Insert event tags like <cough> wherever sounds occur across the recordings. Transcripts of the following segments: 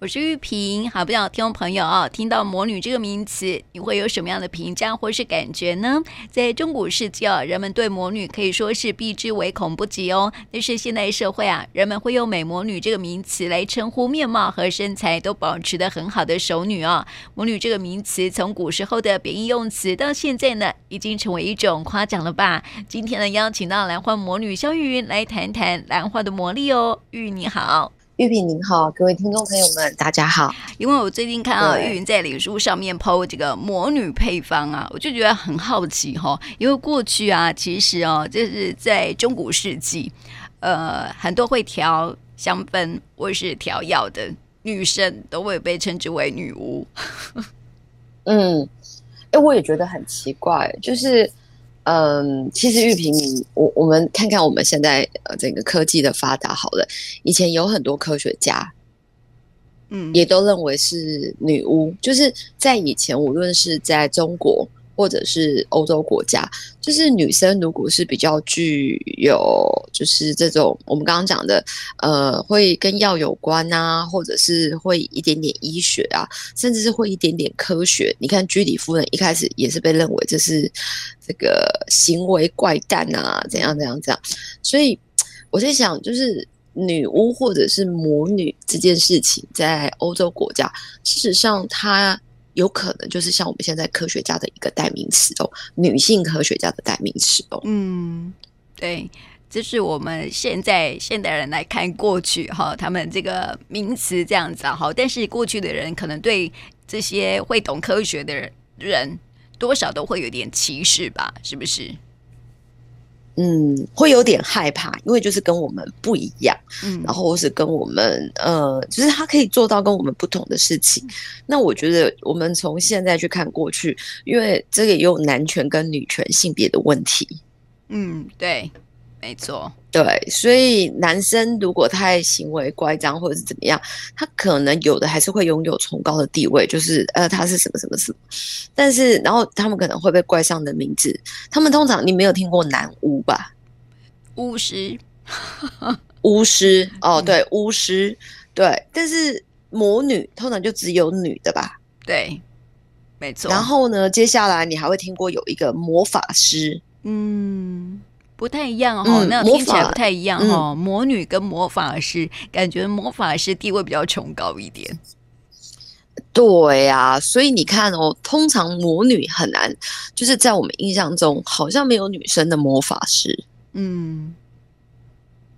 我是玉萍，好，不知道听众朋友啊，听到“魔女”这个名词，你会有什么样的评价或是感觉呢？在中古世纪啊，人们对魔女可以说是避之唯恐不及哦。但是现代社会啊，人们会用“美魔女”这个名词来称呼面貌和身材都保持得很好的熟女啊。魔女这个名词从古时候的贬义用词，到现在呢，已经成为一种夸奖了吧？今天呢，邀请到兰花魔女萧玉云来谈谈兰花的魔力哦。玉你好。玉萍您好，各位听众朋友们，大家好。因为我最近看到玉云在脸书上面 po 这个魔女配方啊，我就觉得很好奇哈、哦。因为过去啊，其实哦，就是在中古世纪，呃，很多会调香氛或是调药的女生都会被称之为女巫。<laughs> 嗯，哎，我也觉得很奇怪，就是。嗯，其实玉萍，你我我们看看我们现在呃整个科技的发达好了，以前有很多科学家，嗯，也都认为是女巫，就是在以前，无论是在中国。或者是欧洲国家，就是女生如果是比较具有，就是这种我们刚刚讲的，呃，会跟药有关啊，或者是会一点点医学啊，甚至是会一点点科学。你看居里夫人一开始也是被认为这是这个行为怪诞啊，怎样怎样怎样。所以我在想，就是女巫或者是魔女这件事情，在欧洲国家，事实上它。有可能就是像我们现在科学家的一个代名词哦，女性科学家的代名词哦。嗯，对，这是我们现在现代人来看过去哈，他们这个名词这样子哈。但是过去的人可能对这些会懂科学的人，人多少都会有点歧视吧？是不是？嗯，会有点害怕，因为就是跟我们不一样，嗯，然后或是跟我们呃，就是他可以做到跟我们不同的事情。那我觉得我们从现在去看过去，因为这个也有男权跟女权性别的问题。嗯，对。没错，对，所以男生如果太行为乖张或者是怎么样，他可能有的还是会拥有崇高的地位，就是呃，他是什么什么什么，但是然后他们可能会被冠上的名字，他们通常你没有听过男巫吧？巫师，<laughs> 巫师，哦，对，巫师，对，但是魔女通常就只有女的吧？对，没错。然后呢，接下来你还会听过有一个魔法师，嗯。不太一样哈、哦，那听起来不太一样哈、哦。魔女跟魔法师，感觉魔法师地位比较崇高一点。对呀、啊，所以你看哦，通常魔女很难，就是在我们印象中，好像没有女生的魔法师，嗯，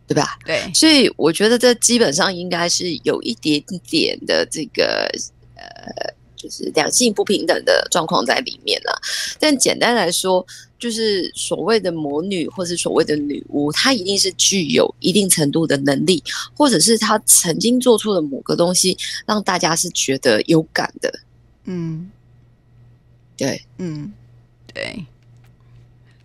对吧？对，所以我觉得这基本上应该是有一点点的这个呃。就是两性不平等的状况在里面了，但简单来说，就是所谓的魔女或是所谓的女巫，她一定是具有一定程度的能力，或者是她曾经做出了某个东西，让大家是觉得有感的。嗯，对，嗯，对。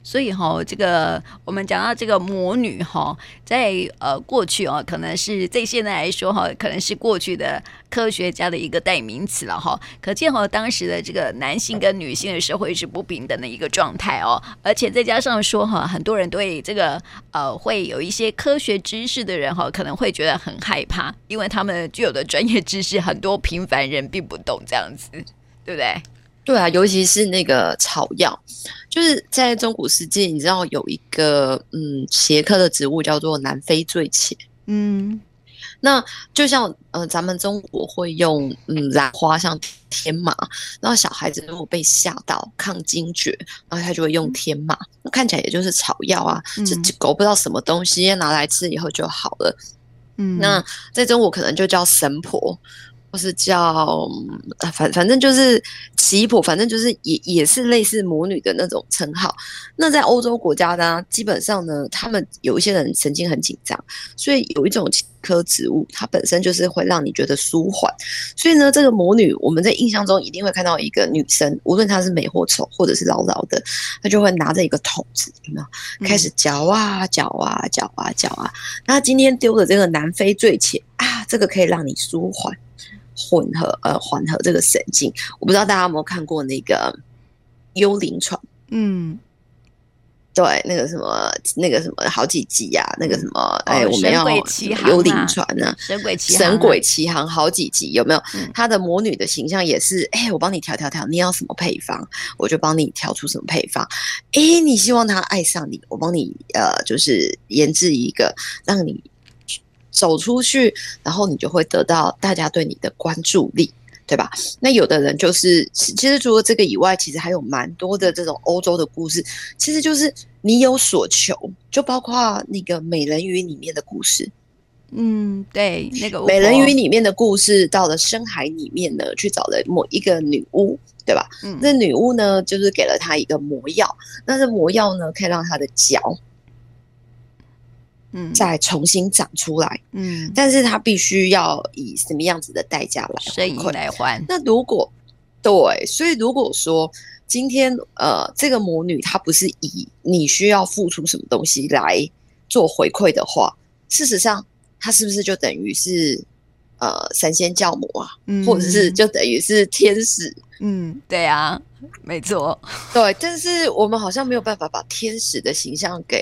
所以哈，这个我们讲到这个魔女哈，在呃过去哦，可能是在现在来说哈，可能是过去的科学家的一个代名词了哈。可见哈，当时的这个男性跟女性的社会是不平等的一个状态哦，而且再加上说哈，很多人对这个呃会有一些科学知识的人哈，可能会觉得很害怕，因为他们具有的专业知识很多平凡人并不懂，这样子，对不对？对啊，尤其是那个草药，就是在中古世纪，你知道有一个嗯邪科的植物叫做南非醉茄，嗯，那就像呃咱们中国会用嗯兰花像天麻，然后小孩子如果被吓到抗惊厥，然后他就会用天麻，那看起来也就是草药啊，这、嗯、狗不知道什么东西拿来吃以后就好了，嗯，那在中国可能就叫神婆。或是叫反反正就是奇婆，反正就是也也是类似魔女的那种称号。那在欧洲国家呢，基本上呢，他们有一些人神经很紧张，所以有一种科植物，它本身就是会让你觉得舒缓。所以呢，这个魔女，我们在印象中一定会看到一个女生，无论她是美或丑，或者是老老的，她就会拿着一个桶子，有没有？开始嚼啊嚼啊嚼啊嚼啊。那今天丢的这个南非醉茄啊，这个可以让你舒缓。混合呃缓和这个神经，我不知道大家有没有看过那个幽灵船？嗯，对，那个什么，那个什么，好几集呀、啊，那个什么，哦、哎，我们要幽灵船呢，神鬼奇神鬼奇航好几集，有没有？他、嗯、的魔女的形象也是，哎，我帮你调调调，你要什么配方，我就帮你调出什么配方。哎，你希望他爱上你，我帮你呃，就是研制一个让你走出去，然后你就会得到大家对你的关注力。对吧？那有的人就是，其实除了这个以外，其实还有蛮多的这种欧洲的故事，其实就是你有所求，就包括那个美人鱼里面的故事。嗯，对，那个美人鱼里面的故事，到了深海里面呢，去找了某一个女巫，对吧？嗯，那女巫呢，就是给了她一个魔药，那这魔药呢，可以让她的脚。嗯，再重新长出来，嗯，但是它必须要以什么样子的代价来回馈来还？那如果对，所以如果说今天呃，这个魔女她不是以你需要付出什么东西来做回馈的话，事实上她是不是就等于是呃神仙教母啊，嗯，或者是就等于是天使？嗯，对啊，没错，对，但是我们好像没有办法把天使的形象给。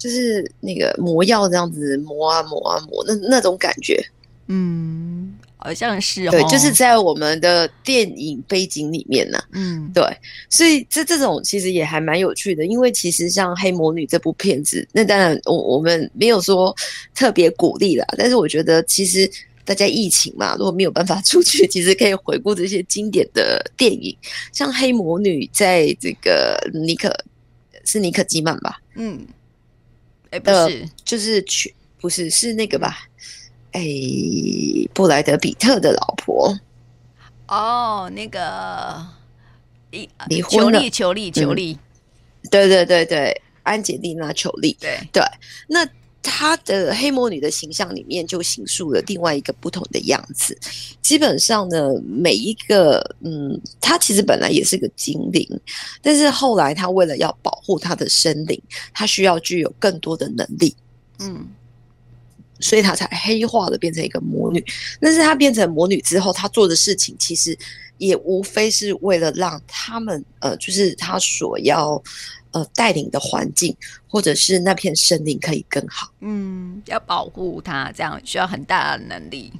就是那个魔药这样子磨啊磨啊磨，那那种感觉，嗯，好像是哦，对，就是在我们的电影背景里面呢，嗯，对，所以这这种其实也还蛮有趣的，因为其实像《黑魔女》这部片子，那当然我我们没有说特别鼓励啦，但是我觉得其实大家疫情嘛，如果没有办法出去，<laughs> 其实可以回顾这些经典的电影，像《黑魔女》在这个尼可是尼可基曼吧，嗯。哎，不是，呃、就是去，不是是那个吧？哎，布莱德比特的老婆。哦，那个离离婚了，裘莉，裘莉，裘莉。对对对对，安吉丽娜·求利。对对，那她的黑魔女的形象里面就形塑了另外一个不同的样子。基本上呢，每一个嗯，她其实本来也是个精灵，但是后来她为了要保护她的生灵，她需要具有更多的能力，嗯，所以她才黑化的变成一个魔女。但是她变成魔女之后，她做的事情其实也无非是为了让他们呃，就是她所要呃带领的环境或者是那片森林可以更好，嗯，要保护它，这样需要很大的能力。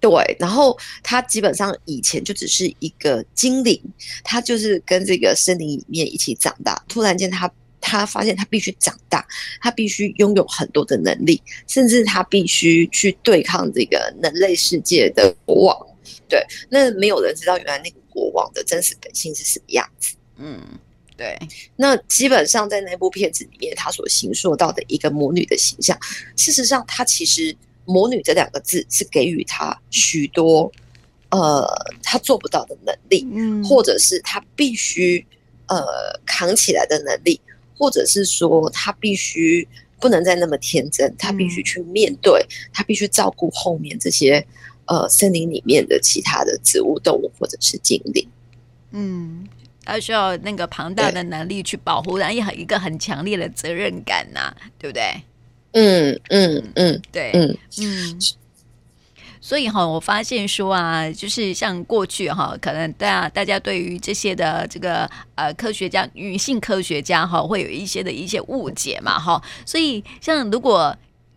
对，然后他基本上以前就只是一个精灵，他就是跟这个森林里面一起长大。突然间他，他他发现他必须长大，他必须拥有很多的能力，甚至他必须去对抗这个人类世界的国王。对，那没有人知道原来那个国王的真实本性是什么样子。嗯，对。那基本上在那部片子里面，他所形塑到的一个魔女的形象，事实上他其实。魔女这两个字是给予她许多，呃，她做不到的能力，嗯，或者是她必须呃扛起来的能力，或者是说她必须不能再那么天真，她必须去面对，她必须照顾后面这些呃森林里面的其他的植物、动物或者是精灵，嗯，她需要那个庞大的能力去保护，然后也很一个很强烈的责任感呐、啊，对不对？嗯嗯嗯，对，嗯嗯，所以哈，我发现说啊，就是像过去哈，可能大家大家对于这些的这个呃科学家，女性科学家哈，会有一些的一些误解嘛哈，所以像如果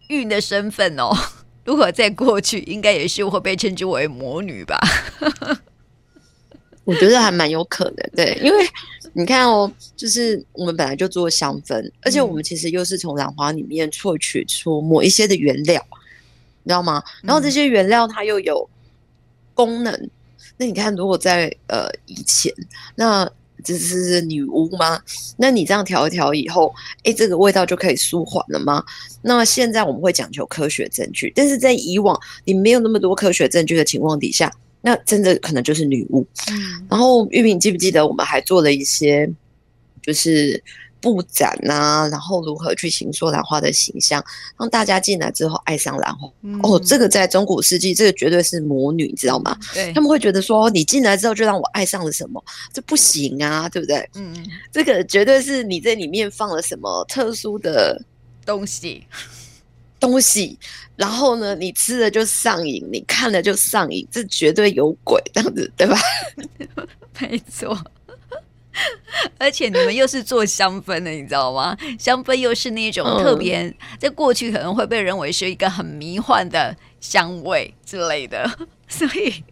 孕的身份哦，<laughs> 如果在过去，应该也是会被称之为魔女吧。我觉得还蛮有可能，对，因为你看哦，就是我们本来就做香氛，而且我们其实又是从兰花里面萃取出某一些的原料，你知道吗？然后这些原料它又有功能，那你看，如果在呃以前，那这是女巫吗？那你这样调一调以后，哎，这个味道就可以舒缓了吗？那现在我们会讲求科学证据，但是在以往你没有那么多科学证据的情况底下。那真的可能就是女巫。嗯，然后玉萍记不记得我们还做了一些，就是布展啊，然后如何去形塑兰花的形象，让大家进来之后爱上兰花。嗯、哦，这个在中古世纪，这个绝对是魔女，你知道吗？对，他们会觉得说，你进来之后就让我爱上了什么，这不行啊，对不对？嗯，这个绝对是你在里面放了什么特殊的东西。东西，然后呢，你吃了就上瘾，你看了就上瘾，这绝对有鬼，这样子对吧？<laughs> 没错。而且你们又是做香氛的，你知道吗？香氛又是那种特别，在过去可能会被认为是一个很迷幻的香味之类的，<laughs> 所以，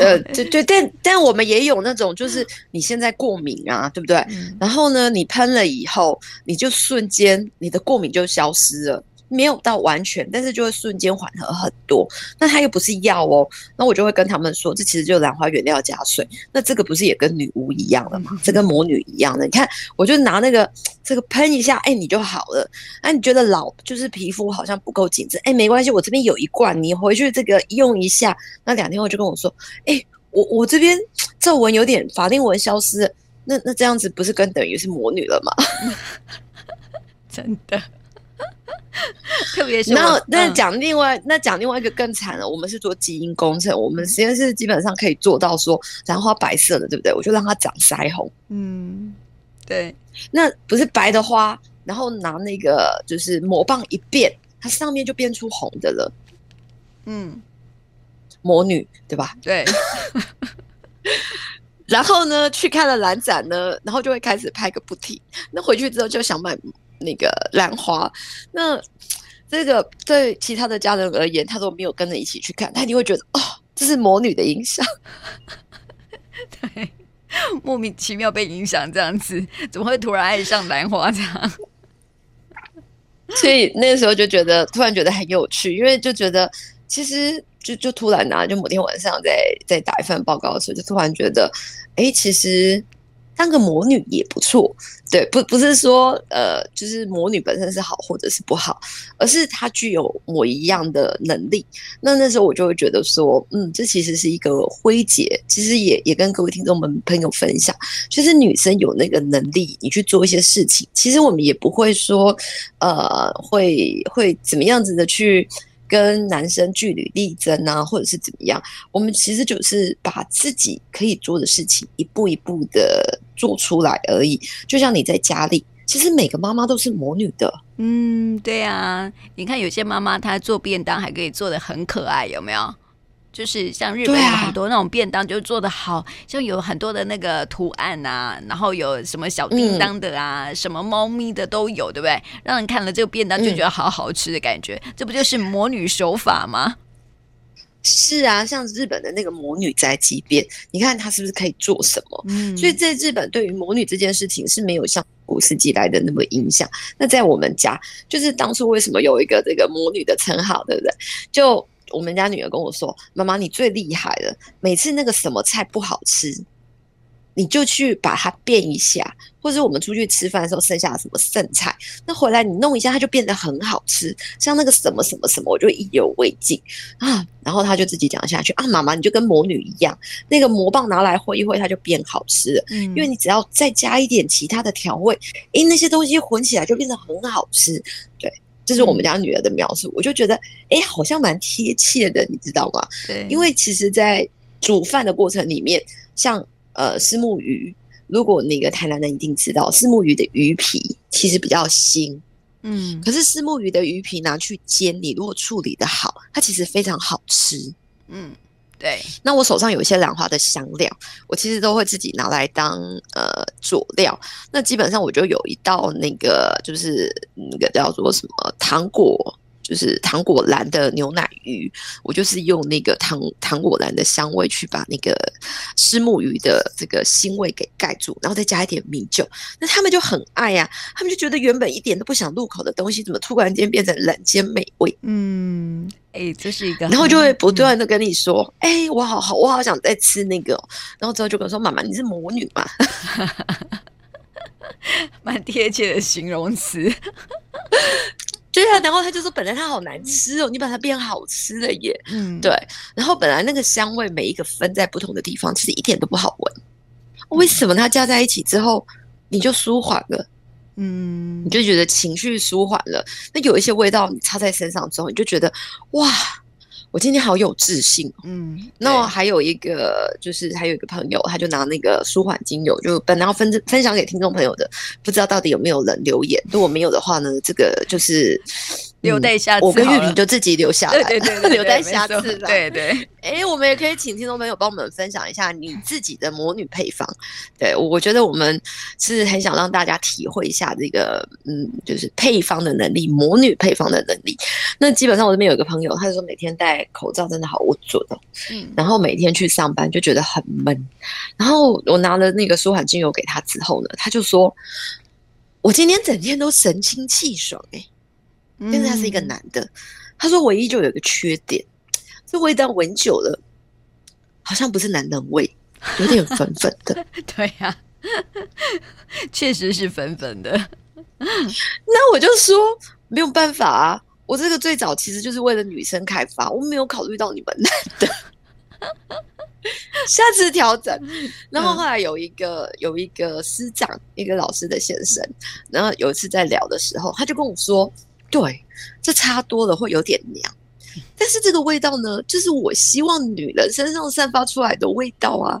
呃，对对，但但我们也有那种，就是你现在过敏啊，对不对？嗯、然后呢，你喷了以后，你就瞬间你的过敏就消失了。没有到完全，但是就会瞬间缓和很多。那它又不是药哦，那我就会跟他们说，这其实就是兰花原料加水。那这个不是也跟女巫一样的吗？这跟魔女一样的。你看，我就拿那个 <laughs> 这个喷一下，哎，你就好了。哎，你觉得老就是皮肤好像不够紧致，哎，没关系，我这边有一罐，你回去这个用一下。那两天后就跟我说，哎，我我这边皱纹有点法令纹消失了，那那这样子不是跟等于是魔女了吗？<laughs> 真的。<laughs> 特别是那那讲另外、嗯、那讲另外一个更惨了，我们是做基因工程，我们实验室基本上可以做到说兰花白色的，对不对？我就让它长腮红。嗯，对。那不是白的花，然后拿那个就是魔棒一变，它上面就变出红的了。嗯，魔女对吧？对。<laughs> 然后呢，去看了蓝展呢，然后就会开始拍个不停。那回去之后就想买。那个兰花，那这个对其他的家人而言，他都没有跟着一起去看，他一定会觉得哦，这是魔女的影响，<laughs> 对，莫名其妙被影响这样子，怎么会突然爱上兰花这样？<laughs> 所以那个时候就觉得突然觉得很有趣，因为就觉得其实就就突然啊，就某天晚上在在打一份报告的时候，就突然觉得，哎，其实。当个魔女也不错，对，不不是说呃，就是魔女本身是好或者是不好，而是她具有某一样的能力。那那时候我就会觉得说，嗯，这其实是一个辉姐。其实也也跟各位听众们朋友分享，就是女生有那个能力，你去做一些事情，其实我们也不会说，呃，会会怎么样子的去。跟男生据理力争啊，或者是怎么样？我们其实就是把自己可以做的事情一步一步的做出来而已。就像你在家里，其实每个妈妈都是魔女的。嗯，对啊，你看有些妈妈她做便当还可以做的很可爱，有没有？就是像日本有很多那种便当，就做的好、啊、像有很多的那个图案啊，然后有什么小叮当的啊，嗯、什么猫咪的都有，对不对？让人看了这个便当就觉得好好吃的感觉，嗯、这不就是魔女手法吗？是啊，像日本的那个魔女宅急便，你看它是不是可以做什么？嗯，所以在日本对于魔女这件事情是没有像古世纪来的那么影响。那在我们家，就是当初为什么有一个这个魔女的称号，对不对？就。我们家女儿跟我说：“妈妈，你最厉害了。每次那个什么菜不好吃，你就去把它变一下，或者我们出去吃饭的时候剩下的什么剩菜，那回来你弄一下，它就变得很好吃。像那个什么什么什么，我就意犹未尽啊。然后他就自己讲下去啊，妈妈，你就跟魔女一样，那个魔棒拿来挥一挥，它就变好吃了。嗯，因为你只要再加一点其他的调味，诶，那些东西混起来就变得很好吃。对。”这是我们家女儿的描述，我就觉得，哎，好像蛮贴切的，你知道吗？对，因为其实，在煮饭的过程里面，像呃，石目鱼，如果那个台南人一定知道，虱目鱼的鱼皮其实比较腥，嗯，可是虱目鱼的鱼皮拿去煎，你如果处理得好，它其实非常好吃，嗯。对，那我手上有一些兰花的香料，我其实都会自己拿来当呃佐料。那基本上我就有一道那个就是那个叫做什么糖果。就是糖果蓝的牛奶鱼，我就是用那个糖糖果蓝的香味去把那个虱目鱼的这个腥味给盖住，然后再加一点米酒，那他们就很爱呀、啊，他们就觉得原本一点都不想入口的东西，怎么突然间变成人间美味？嗯，哎、欸，这是一个，然后就会不断的跟你说，哎、嗯欸，我好好，我好想再吃那个，然后之后就跟我说，妈妈，你是魔女嘛？<laughs> 蛮贴切的形容词。<laughs> 对啊，然后他就说：“本来它好难吃哦，你把它变好吃了耶。”嗯，对。然后本来那个香味每一个分在不同的地方，其实一点都不好闻。为什么它加在一起之后，你就舒缓了？嗯，你就觉得情绪舒缓了。那有一些味道你擦在身上之后，你就觉得哇。我今天好有自信，嗯，那我还有一个就是还有一个朋友，他就拿那个舒缓精油，就本来要分分享给听众朋友的，不知道到底有没有人留言。如果没有的话呢，这个就是留待下次。我跟玉萍就自己留下来，对对 <laughs> 对，留待下次。对对。哎，我们也可以请听众朋友帮我们分享一下你自己的魔女配方。对，我觉得我们是很想让大家体会一下这个，嗯，就是配方的能力，魔女配方的能力。那基本上我这边有一个朋友，他就说每天戴口罩真的好不准哦。嗯。然后每天去上班就觉得很闷。然后我拿了那个舒缓精油给他之后呢，他就说：“我今天整天都神清气爽。”哎，但是他是一个男的，他说唯一就有一个缺点。这味道闻久了，好像不是男人味，有点粉粉的。<laughs> 对呀、啊，<laughs> 确实是粉粉的。那我就说没有办法啊，我这个最早其实就是为了女生开发，我没有考虑到你们男的。<laughs> 下次调整。然后后来有一个有一个师长，一个老师的先生，然后有一次在聊的时候，他就跟我说：“对，这差多了会有点娘。”但是这个味道呢，就是我希望女人身上散发出来的味道啊。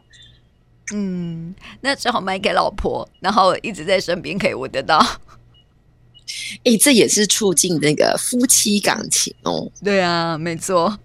嗯，那只好买给老婆，然后一直在身边可以闻得到。哎、欸，这也是促进那个夫妻感情哦。对啊，没错。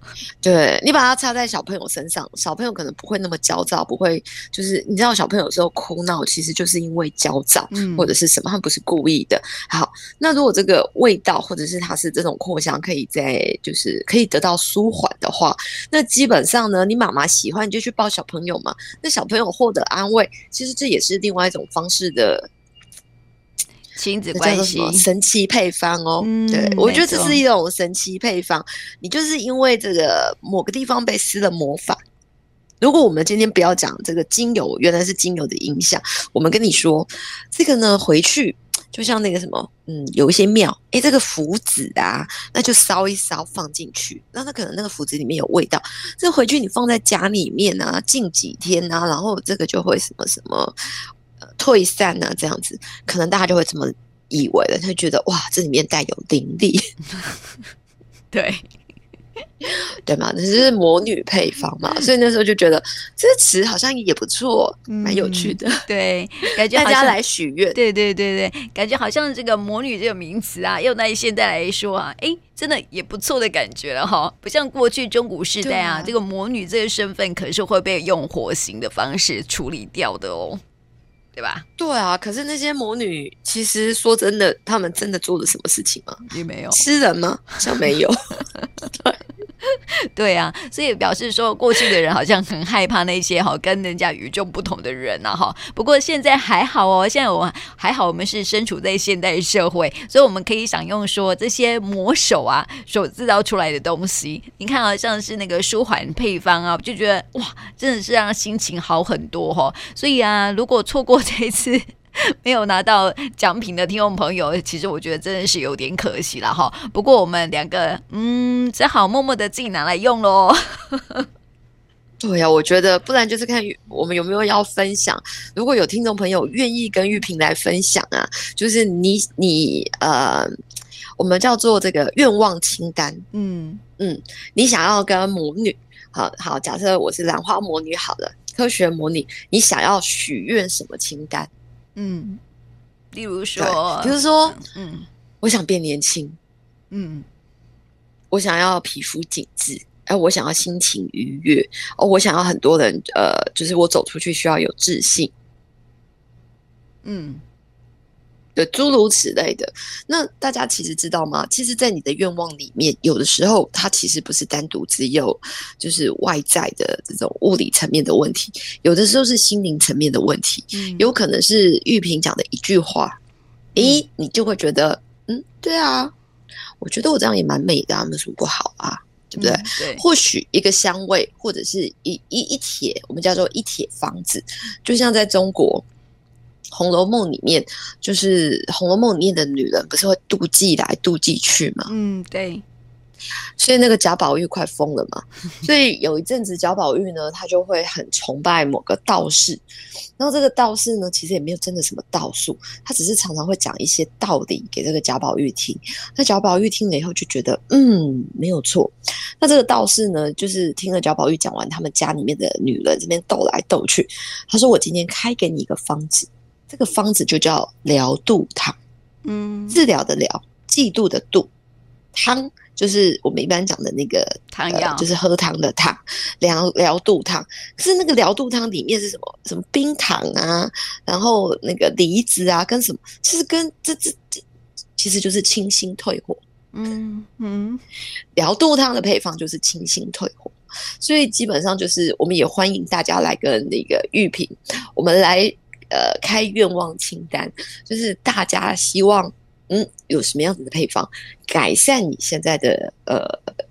对，你把它插在小朋友身上，小朋友可能不会那么焦躁，不会就是你知道，小朋友有时候哭闹，其实就是因为焦躁、嗯、或者是什么，他不是故意的。好，那如果这个味道或者是它是这种扩香，可以在就是可以得到舒缓的话，那基本上呢，你妈妈喜欢你就去抱小朋友嘛，那小朋友获得安慰，其实这也是另外一种方式的。亲子关系神奇配方哦，嗯、对，我觉得这是一种神奇配方。你就是因为这个某个地方被施了魔法。如果我们今天不要讲这个精油，原来是精油的影响，我们跟你说这个呢，回去就像那个什么，嗯，有一些庙，诶，这个符纸啊，那就烧一烧放进去，那它可能那个符纸里面有味道，这回去你放在家里面啊，近几天啊，然后这个就会什么什么。退散啊，这样子可能大家就会这么以为了，他就觉得哇，这里面带有灵力，<laughs> 对 <laughs> 对嘛，这是魔女配方嘛，所以那时候就觉得这个词好像也不错，蛮、嗯、有趣的。对，感觉大家来许愿，对对对对，感觉好像这个魔女这个名词啊，用在现在来说啊，哎，真的也不错的感觉了哈，不像过去中古时代啊，啊这个魔女这个身份可是会被用火刑的方式处理掉的哦。对吧？对啊，可是那些魔女，其实说真的，他们真的做了什么事情吗？也没有 <laughs> 吃人吗？好像没有。<laughs> <laughs> 对。<laughs> 对啊，所以表示说，过去的人好像很害怕那些哈跟人家与众不同的人呐哈。不过现在还好哦，现在我还好，我们是身处在现代社会，所以我们可以享用说这些魔手啊所制造出来的东西。你看啊，像是那个舒缓配方啊，就觉得哇，真的是让心情好很多哈。所以啊，如果错过这一次。<laughs> 没有拿到奖品的听众朋友，其实我觉得真的是有点可惜了哈。不过我们两个，嗯，只好默默的自己拿来用喽。<laughs> 对呀、啊，我觉得不然就是看我们有没有要分享。如果有听众朋友愿意跟玉萍来分享啊，就是你你呃，我们叫做这个愿望清单。嗯嗯，你想要跟魔女，好好，假设我是兰花魔女，好了，科学魔女，你想要许愿什么清单？嗯，例如说，比如说，嗯，我想变年轻，嗯，我想要皮肤紧致，哎，我想要心情愉悦，哦，我想要很多人，呃，就是我走出去需要有自信，嗯。对，诸如此类的。那大家其实知道吗？其实，在你的愿望里面，有的时候它其实不是单独只有就是外在的这种物理层面的问题，有的时候是心灵层面的问题。嗯，有可能是玉萍讲的一句话，诶，你就会觉得，嗯，对啊，我觉得我这样也蛮美的啊，没什么不好啊，对不对？嗯，对。或许一个香味，或者是一一一帖，我们叫做一帖方子，就像在中国。《红楼梦》里面，就是《红楼梦》里面的女人，不是会妒忌来妒忌去吗？嗯，对。所以那个贾宝玉快疯了嘛。所以有一阵子，贾宝玉呢，他就会很崇拜某个道士。然后这个道士呢，其实也没有真的什么道术，他只是常常会讲一些道理给这个贾宝玉听。那贾宝玉听了以后就觉得，嗯，没有错。那这个道士呢，就是听了贾宝玉讲完他们家里面的女人这边斗来斗去，他说：“我今天开给你一个方子。”这个方子就叫疗度汤，嗯，治疗的疗，嫉妒的妒，汤。就是我们一般讲的那个汤药、呃，就是喝汤的汤，疗疗肚汤。可是那个疗肚汤里面是什么？什么冰糖啊，然后那个梨子啊，跟什么？其实跟这这这，其实就是清心退火。嗯嗯，疗肚汤的配方就是清心退火，所以基本上就是我们也欢迎大家来跟那个玉萍，我们来呃开愿望清单，就是大家希望。嗯，有什么样子的配方改善你现在的呃，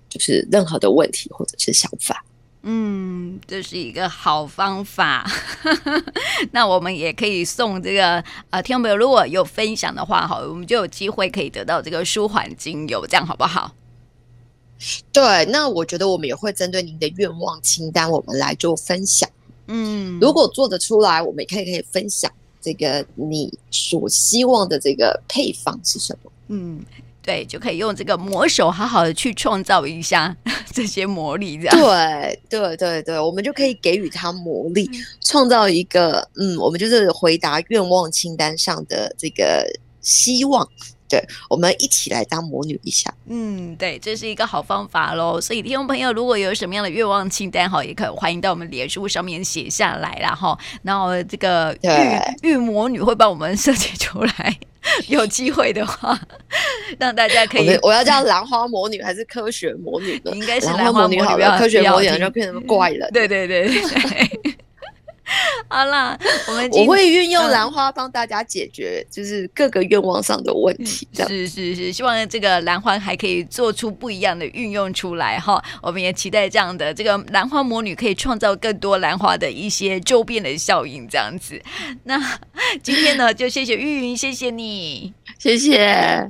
就是任何的问题或者是想法？嗯，这是一个好方法。<laughs> 那我们也可以送这个呃，听众朋友如果有分享的话，哈，我们就有机会可以得到这个舒缓精油，这样好不好？对，那我觉得我们也会针对您的愿望清单，我们来做分享。嗯，如果做得出来，我们也可以可以分享。这个你所希望的这个配方是什么？嗯，对，就可以用这个魔手好好的去创造一下 <laughs> 这些魔力，这样。对对对对，我们就可以给予他魔力，创造一个嗯，我们就是回答愿望清单上的这个希望。对，我们一起来当魔女一下。嗯，对，这是一个好方法喽。所以听众朋友，如果有什么样的愿望清单哈，也可以欢迎到我们脸书上面写下来，然后，然后这个玉玉魔女会帮我们设计出来。<laughs> 有机会的话，让大家可以。我，我要叫兰花魔女还是科学魔女呢？应该是兰花魔女好了，科学魔女就变成怪人。对对对对。好啦，我们我会运用兰花帮大家解决，就是各个愿望上的问题。是是是，希望这个兰花还可以做出不一样的运用出来哈。我们也期待这样的这个兰花魔女可以创造更多兰花的一些周边的效应，这样子。那今天呢，就谢谢玉云，谢谢你，谢谢。